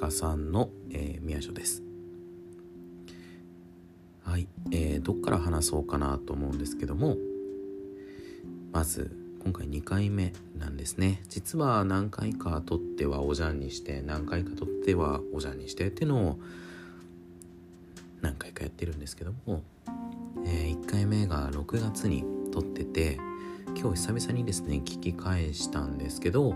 カさんの、えー、宮所です。はい、えー、どっから話そうかなと思うんですけどもまず今回2回目なんですね。実は何回か撮ってはおじゃんにして何回か撮ってはおじゃんにしてっていうのを何回かやってるんですけども、えー、1回目が6月に撮ってて今日久々にですね聞き返したんですけど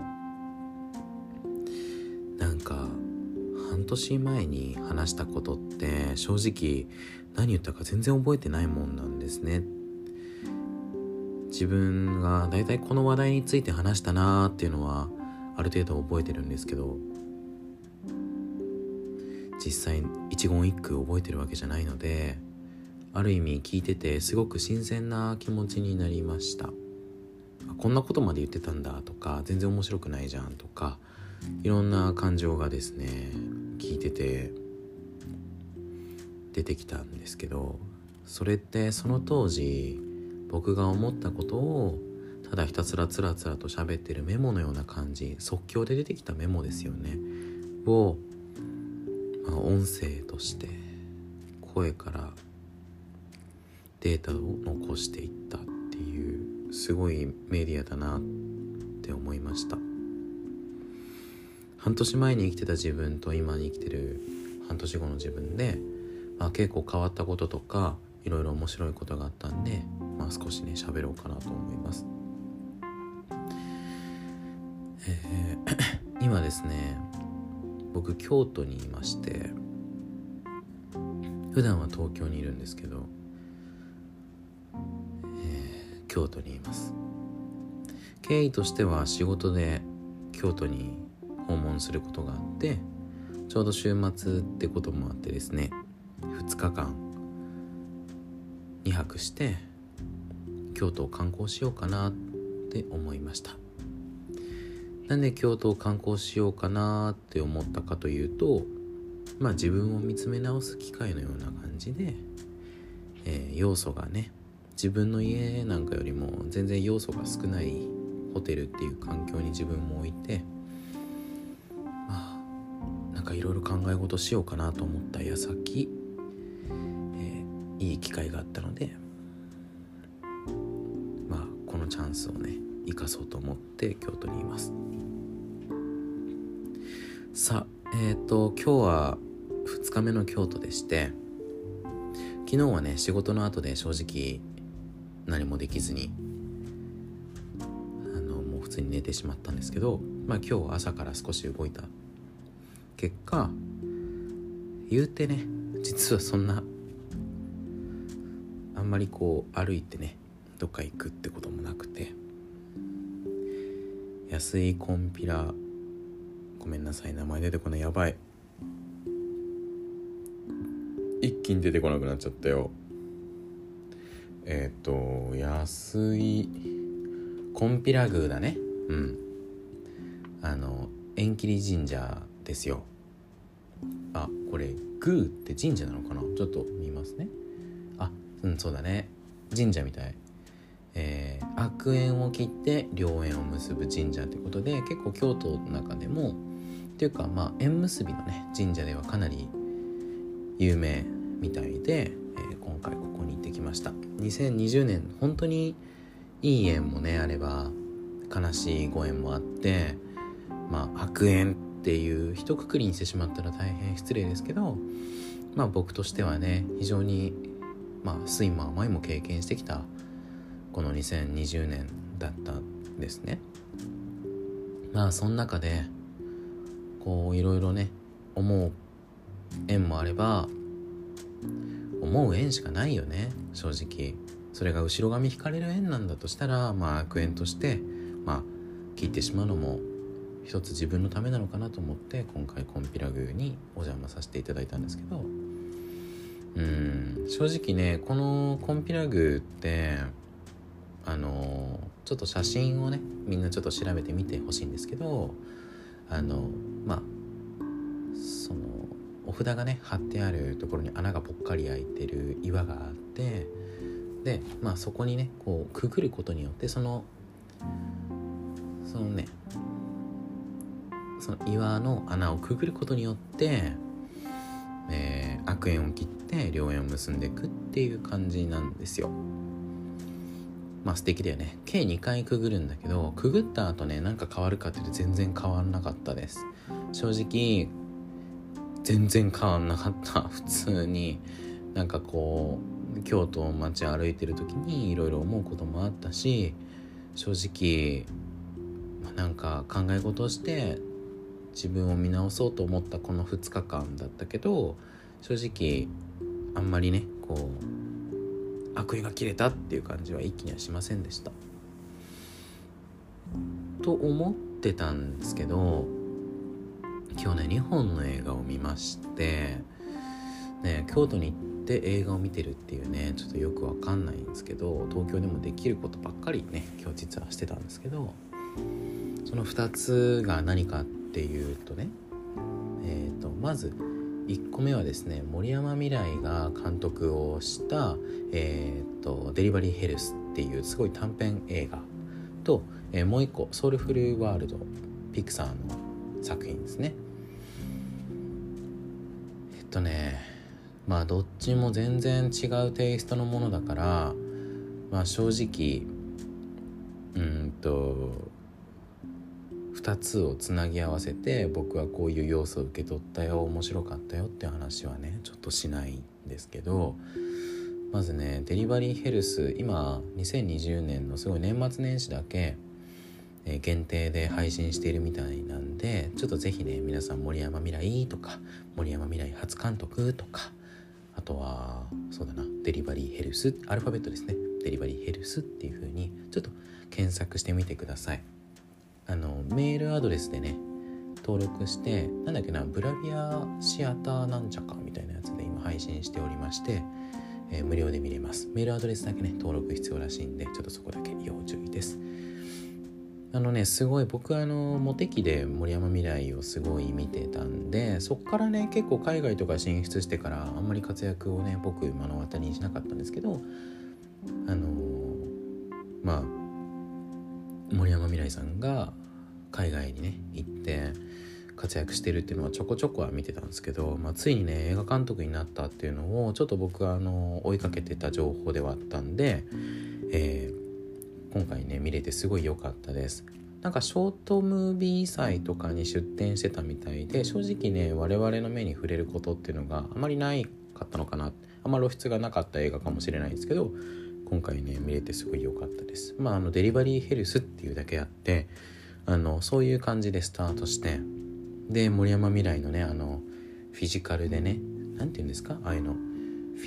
半年前に話したことって正直何言ったか全然覚えてないもんなんですね。自分がだいたいこの話題について話したなーっていうのはある程度覚えてるんですけど実際一言一句覚えてるわけじゃないのである意味聞いててすごく新鮮な気持ちになりました。こんなことまで言ってたんだとか全然面白くないじゃんとかいろんな感情がですね聞いてて出てきたんですけどそれってその当時僕が思ったことをただひたすらつらつらと喋ってるメモのような感じ即興で出てきたメモですよね。を、まあ、音声として声からデータを残していったっていうすごいメディアだなって思いました。半年前に生きてた自分と今に生きてる半年後の自分で、まあ、結構変わったこととかいろいろ面白いことがあったんで、まあ、少しね喋ろうかなと思います。えー、今ですね僕京都にいまして普段は東京にいるんですけど、えー、京都にいます経緯としては仕事で京都に訪問することがあってちょうど週末ってこともあってですね2日間2泊して京都を観光しようかなって思いました。なんで京都を観光しようかなって思ったかというとまあ自分を見つめ直す機会のような感じで、えー、要素がね自分の家なんかよりも全然要素が少ないホテルっていう環境に自分も置いかいろいろ考え事しようかなと思った矢先いい機会があったのでまあこのチャンスをね生かそうと思って京都にいます。さあえっ、ー、と今日は2日目の京都でして昨日はね仕事の後で正直何もできずにあのもう普通に寝てしまったんですけどまあ今日は朝から少し動いた結果言うてね実はそんなあんまりこう歩いてねどっか行くってこともなくて安いコンピラごめんなさい名前出てこないやばい。一気に出てこなくなっちゃったよ。えっ、ー、と安いコンピラ宮だね。うん。あの縁切り神社ですよ。あこれ宮って神社なのかな？ちょっと見ますね。うんそうだね。神社みたい。えー、悪縁を切って良縁を結ぶ神社ということで結構京都の中でもっていうかまあ縁結びのね神社ではかなり有名みたいで、えー、今回ここに行ってきました。2020年本当にいい縁もねあれば悲しいご縁もあってまあ悪縁っていう一括りにしてしまったら大変失礼ですけどまあ僕としてはね非常にまあ睡魔前も経験してきたこの2020年だったんですね。まあその中でこういろいろね思う縁もあれば思う縁しかないよね正直。それが後ろ髪引かれる縁なんだとしたらまあ悪縁としてまあ聞いてしまうのも一つ自分のためなのかなと思って今回コンピラ宮にお邪魔させていただいたんですけど。うん正直ねこのコンピラグってあのちょっと写真をねみんなちょっと調べてみてほしいんですけどあのまあそのお札がね貼ってあるところに穴がぽっかり開いてる岩があってでまあそこにねこうくぐることによってそのそのねその岩の穴をくぐることによって、えー、悪縁を切って良縁を結んでいくっていう感じなんですよ。まあ素敵だよね。計2回くぐるんだけどくぐった後ねなんか変わるかっていうと全然変わんなかったです。正直全然変わんなかった。普通に。なんかこう京都を街歩いてる時にいろいろ思うこともあったし正直なんか考え事をして自分を見直そうと思ったこの2日間だったけど正直あんまりねこう悪意が切れたっていう感じは一気にはしませんでした。と思ってたんですけど今日ね2本の映画を見ましてね京都に行って映画を見てるっていうねちょっとよくわかんないんですけど東京でもできることばっかりね今日実はしてたんですけどその2つが何かっていうとねえ、ー、とまず1個目はですね森山未来が監督をした「えーと、デリバリーヘルス」っていうすごい短編映画と、えー、もう1個「ソウルフルワールド」ピクサーの作品ですね。えっとねまあどっちも全然違うテイストのものだからまあ正直うんと2つをつなぎ合わせて僕はこういう要素を受け取ったよ面白かったよって話はねちょっとしないんですけどまずねデリバリーヘルス今2020年のすごい年末年始だけ限定で配信しているみたいなんでちょっと是非ね皆さん森山未来とか森山未来初監督とかあとはそうだなデリバリーヘルスアルファベットですね。デリバリーヘルスっていう風にちょっと検索してみてください。あのメールアドレスでね登録してなんだっけなブラビアシアターなんちゃかみたいなやつで今配信しておりまして、えー、無料で見れます。メールアドレスだけね登録必要らしいんでちょっとそこだけ要注意です。あのねすごい僕はあのモテ期で森山未来をすごい見てたんでそっからね結構海外とか進出してからあんまり活躍をね僕目の当たりにしなかったんですけどあのまあ森山未來さんが海外にね行って活躍してるっていうのはちょこちょこは見てたんですけど、まあ、ついにね映画監督になったっていうのをちょっと僕はあの追いかけてた情報ではあったんで、えー、今回ね見れてすごい良かったです。なんかショートムービー祭とかに出展してたみたいで正直ね我々の目に触れることっていうのがあまりないかったのかなあんま露出がなかった映画かもしれないんですけど今回ね見れてすごい良かったです。まああのデリバリーヘルスっていうだけあってあのそういう感じでスタートしてで森山未来のねあのフィジカルでね何て言うんですか？ああいうのフ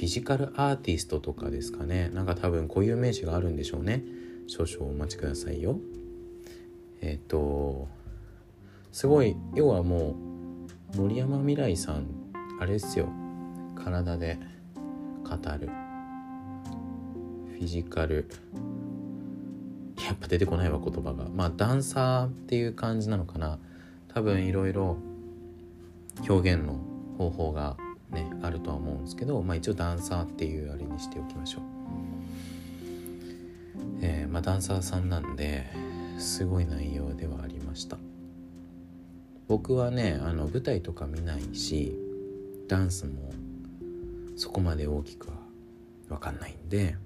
ィジカルアーティストとかですかね。なんか多分こういう名詞があるんでしょうね。少々お待ちくださいよ。えっ、ー、とすごい要はもう森山未来さんあれですよ。体で語る。フィジカル。やっぱ出てこないわ言葉が。まあダンサーっていう感じなのかな。多分いろいろ表現の方法がねあるとは思うんですけどまあ一応ダンサーっていうあれにしておきましょう。えー、まあダンサーさんなんですごい内容ではありました。僕はねあの舞台とか見ないしダンスもそこまで大きくは分かんないんで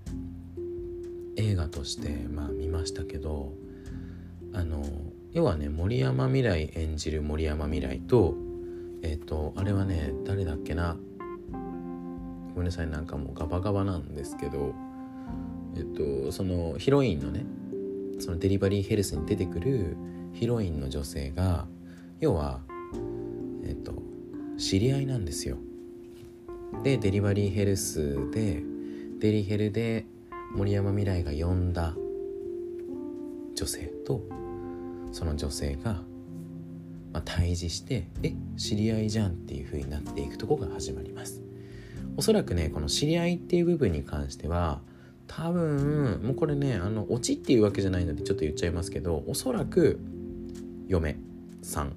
映画としてまあ見ましたけどあの要はね森山未来演じる森山未来とえっ、ー、とあれはね誰だっけな？ごめんなさいなんかもうガバガバなんですけどえっ、ー、とそのヒロインのねそのデリバリーヘルスに出てくるヒロインの女性が要はえっ、ー、と知り合いなんですよ。でデリバリーヘルスでデリヘルで森山未来が呼んだ女性とその女性が、まあ、対峙してえ知り合いじゃんっていう風になっていくとこが始まります。おそらくねこの知り合いっていう部分に関しては多分もうこれねあのオチっていうわけじゃないのでちょっと言っちゃいますけどおそらく嫁さん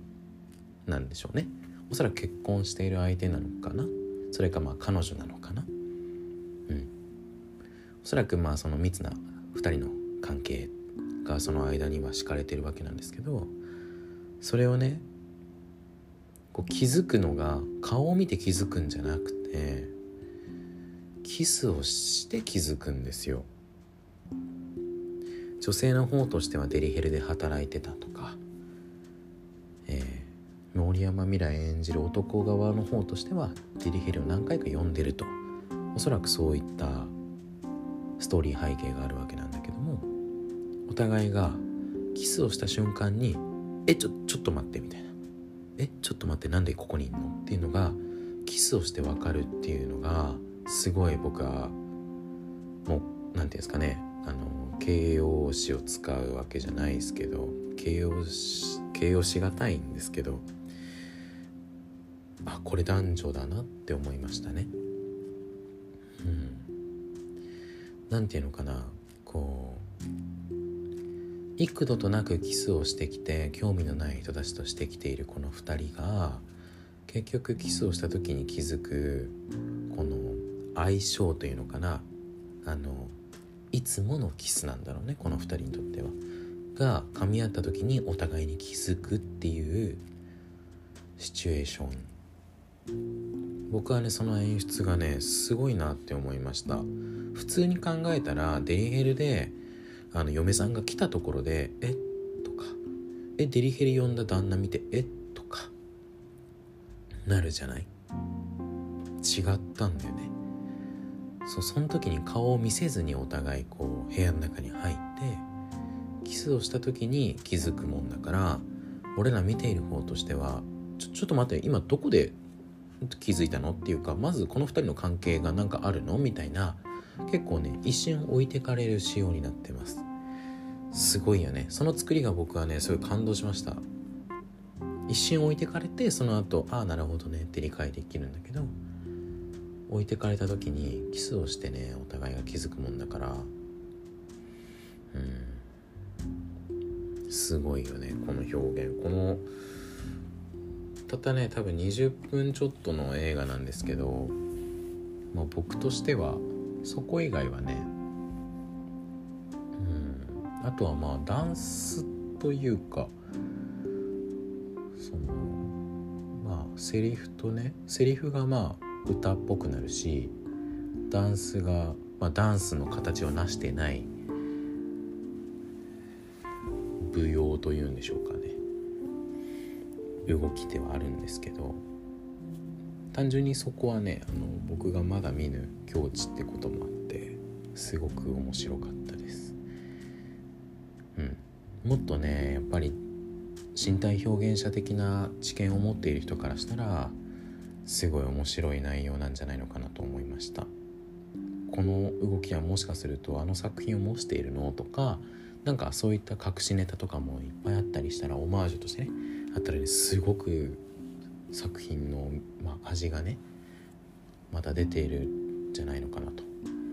なんでしょうね。おそらく結婚している相手なのかな。それかまあ彼女なのかな。おそらくまあその密な2人の関係がその間には敷かれてるわけなんですけどそれをねこう気づくのが顔を見て気づくんじゃなくてキスをして気づくんですよ。女性の方としてはデリヘルで働いてたとか、えー、森山未来演じる男側の方としてはデリヘルを何回か読んでるとおそらくそういったストーリー背景があるわけなんだけどもお互いがキスをした瞬間に「えちょちょっと待って」みたいな「えちょっと待ってなんでここにいんの?」っていうのがキスをして分かるっていうのがすごい僕はもう何て言うんですかねあの形容詞を使うわけじゃないですけど形容詞形容しがたいんですけどあこれ男女だなって思いましたね。なんていうのかなこう幾度となくキスをしてきて興味のない人たちとしてきているこの2人が結局キスをした時に気づくこの相性というのかなあのいつものキスなんだろうねこの2人にとっては。が噛み合った時にお互いに気づくっていうシチュエーション僕はねその演出がねすごいなって思いました。普通に考えたらデリヘルであの嫁さんが来たところで「え？っとか「えデリヘル呼んだ旦那見て「え？とか。なるじゃない？違ったんだよね。そうその時に顔を見せずにお互いこう部屋の中に入ってキスをした時に気づくもんだから俺ら見ている方としてはちょちょっと待って今どこで気づいたの？っていうかまずこの2人の関係が何かあるの？みたいな結構ね一瞬置いてかれる仕様になってます。すごいよね。その作りが僕はねすごい感動しました。一瞬置いてかれてその後ああなるほどねって理解できるんだけど置いてかれた時にキスをしてねお互いが気づくもんだからうん。すごいよねこの表現。このたったね多分20分ちょっとの映画なんですけど、まあ、僕としてはそこ以外はねうんあとはまあダンスというかそのまあセリフとねセリフがまあ歌っぽくなるしダンスが、まあ、ダンスの形を成してない舞踊というんでしょうか動きではあるんですけど単純にそこはねあの僕がまだ見ぬ境地ってこともあってすごく面白かったです。うん。もっとねやっぱり身体表現者的な知見を持っている人からしたらすごい面白い内容なんじゃないのかなと思いました。この動きはもしかするとあの作品を模しているの？とかなんかそういった隠しネタとかもいっぱいあったりしたらオマージュとしてねあったらねすごく作品の、まあ、味がねまた出ているんじゃないのかなと。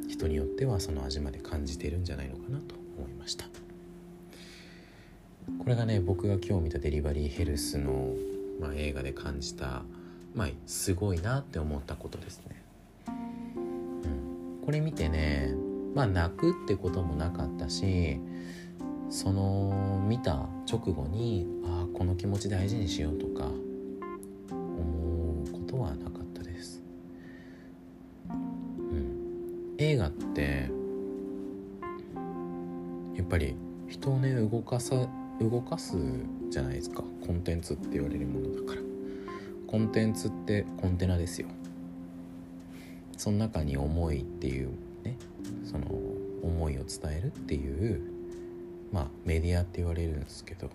人によってはその味まで感じているんじゃないのかなと思いました。これがね僕が今日見たデリバリーヘルスの、まあ、映画で感じたまあすごいなって思ったことですね。うん、これ見てねまあ泣くってこともなかったしその見た直後にああこの気持ち大事にしようとか思うことはなかったです。うん、映画ってやっぱり人をね動かさ動かすじゃないですかコンテンツって言われるものだから。コンテンツってコンテナですよその中に思いっていうねその思いを伝えるっていうまあメディアって言われるんですけど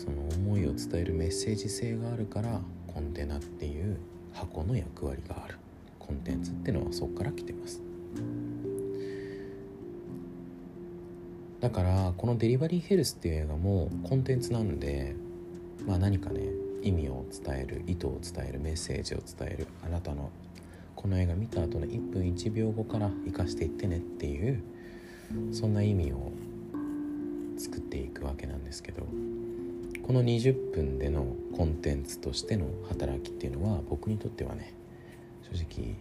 その思いを伝えるメッセージ性があるからコンテナっていう箱の役割がある。コンテンツってのはそこから来てます。だからこの「デリバリーヘルス」っていう映画もコンテンツなんでまあ何かね意味を伝える意図を伝えるメッセージを伝えるあなたのこの映画見た後の1分1秒後から生かしていってねっていうそんな意味を作っていくわけなんですけど。この20分でのコンテンツとしての働きっていうのは僕にとってはね正直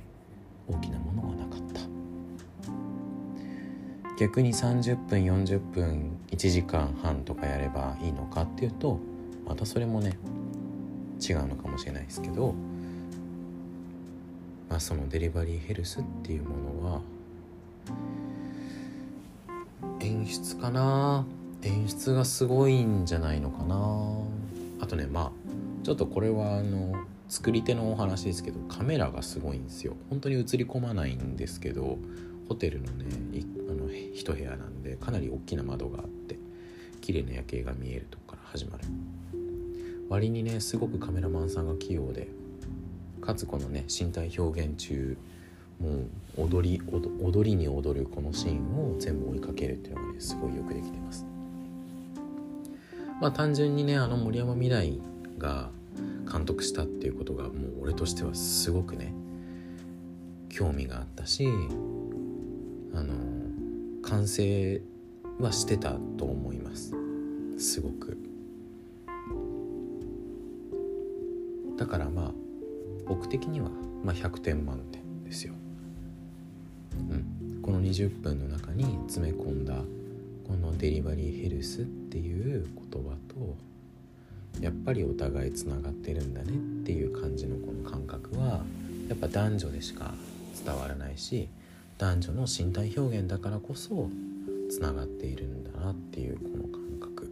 大きなものはなかった。逆に30分40分1時間半とかやればいいのかっていうとまたそれもね違うのかもしれないですけど、まあ、そのデリバリーヘルスっていうものは演出かな。演出がすごいんじゃないのかな。あとねまあちょっとこれはあの作り手のお話ですけどカメラがすごいんですよ。本当に映り込まないんですけどホテルのねあの一部屋なんでかなり大きな窓があって綺麗な夜景が見えるとこから始まる。割にねすごくカメラマンさんが器用でかつこのね身体表現中もう踊り踊りに踊るこのシーンを全部追いかけるっていうのがねすごいよくできてます。まあ単純にねあの森山未来が監督したっていうことがもう俺としてはすごくね興味があったしあの完成はしてたと思います。すごく。だからまあ僕的には、まあ、100点満点ですよ、うん、この20分の中に詰め込んだこのデリバリーヘルスっていう言葉とやっぱりお互いつながってるんだねっていう感じのこの感覚はやっぱ男女でしか伝わらないし男女の身体表現だからこそつながっているんだなっていうこの感覚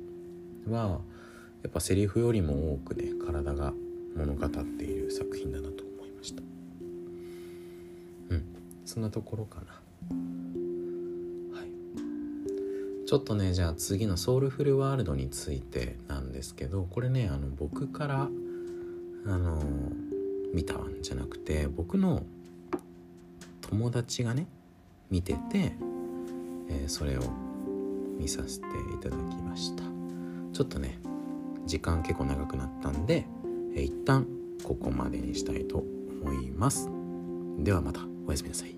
はやっぱセリフよりも多くね体が物語っている作品だなと思いました。うん。そんなところかな。ちょっとねじゃあ次のソウルフルワールドについてなんですけどこれねあの僕からあの見たんじゃなくて僕の友達がね見てて、えー、それを見させていただきました。ちょっとね時間結構長くなったんで、えー、一旦ここまでにしたいと思います。ではまたおやすみなさい。